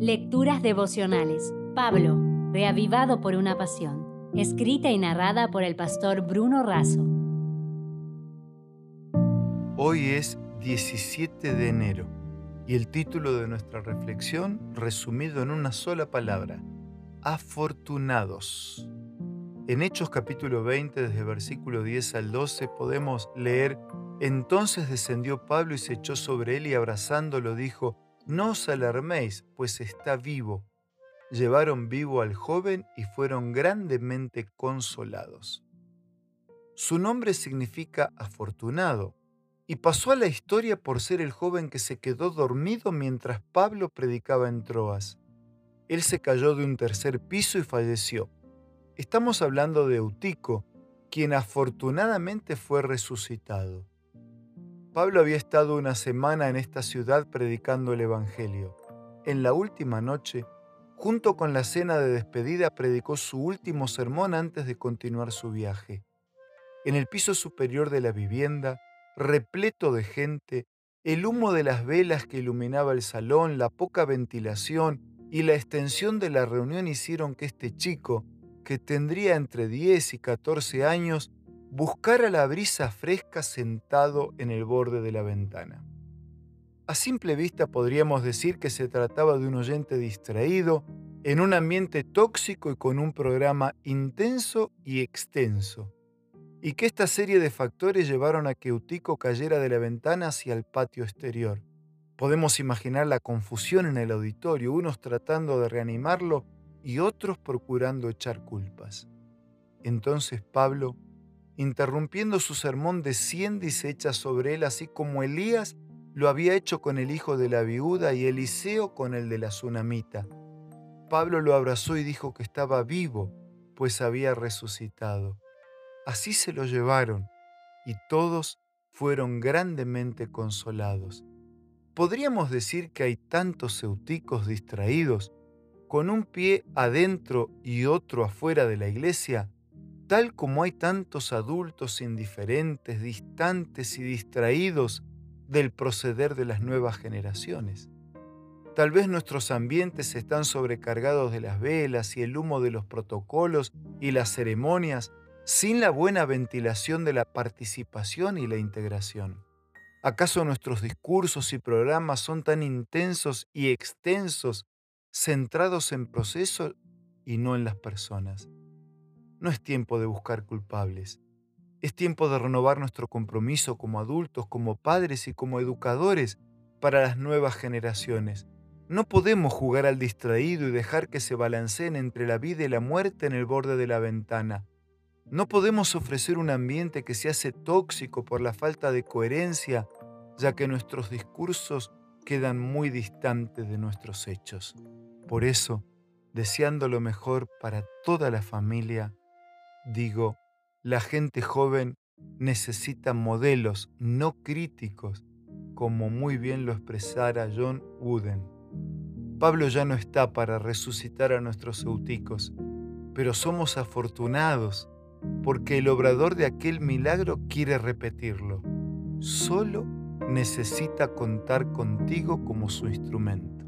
Lecturas devocionales. Pablo, reavivado por una pasión. Escrita y narrada por el pastor Bruno Razo. Hoy es 17 de enero y el título de nuestra reflexión resumido en una sola palabra, afortunados. En Hechos capítulo 20, desde versículo 10 al 12, podemos leer, Entonces descendió Pablo y se echó sobre él y abrazándolo dijo, No os alarméis, pues está vivo. Llevaron vivo al joven y fueron grandemente consolados. Su nombre significa afortunado, y pasó a la historia por ser el joven que se quedó dormido mientras Pablo predicaba en Troas. Él se cayó de un tercer piso y falleció. Estamos hablando de Eutico, quien afortunadamente fue resucitado. Pablo había estado una semana en esta ciudad predicando el Evangelio. En la última noche, junto con la cena de despedida, predicó su último sermón antes de continuar su viaje. En el piso superior de la vivienda, repleto de gente, el humo de las velas que iluminaba el salón, la poca ventilación y la extensión de la reunión hicieron que este chico, que tendría entre 10 y 14 años, buscara la brisa fresca sentado en el borde de la ventana. A simple vista podríamos decir que se trataba de un oyente distraído, en un ambiente tóxico y con un programa intenso y extenso, y que esta serie de factores llevaron a que Utico cayera de la ventana hacia el patio exterior. Podemos imaginar la confusión en el auditorio, unos tratando de reanimarlo y otros procurando echar culpas. Entonces Pablo, interrumpiendo su sermón, desciende y se sobre él, así como Elías lo había hecho con el hijo de la viuda y Eliseo con el de la tsunamita. Pablo lo abrazó y dijo que estaba vivo, pues había resucitado. Así se lo llevaron, y todos fueron grandemente consolados. Podríamos decir que hay tantos euticos distraídos con un pie adentro y otro afuera de la iglesia, tal como hay tantos adultos indiferentes, distantes y distraídos del proceder de las nuevas generaciones. Tal vez nuestros ambientes están sobrecargados de las velas y el humo de los protocolos y las ceremonias sin la buena ventilación de la participación y la integración. ¿Acaso nuestros discursos y programas son tan intensos y extensos centrados en procesos y no en las personas. No es tiempo de buscar culpables. Es tiempo de renovar nuestro compromiso como adultos, como padres y como educadores para las nuevas generaciones. No podemos jugar al distraído y dejar que se balanceen entre la vida y la muerte en el borde de la ventana. No podemos ofrecer un ambiente que se hace tóxico por la falta de coherencia, ya que nuestros discursos quedan muy distantes de nuestros hechos. Por eso, deseando lo mejor para toda la familia, digo, la gente joven necesita modelos no críticos, como muy bien lo expresara John Wooden. Pablo ya no está para resucitar a nuestros euticos, pero somos afortunados porque el obrador de aquel milagro quiere repetirlo. Solo necesita contar contigo como su instrumento.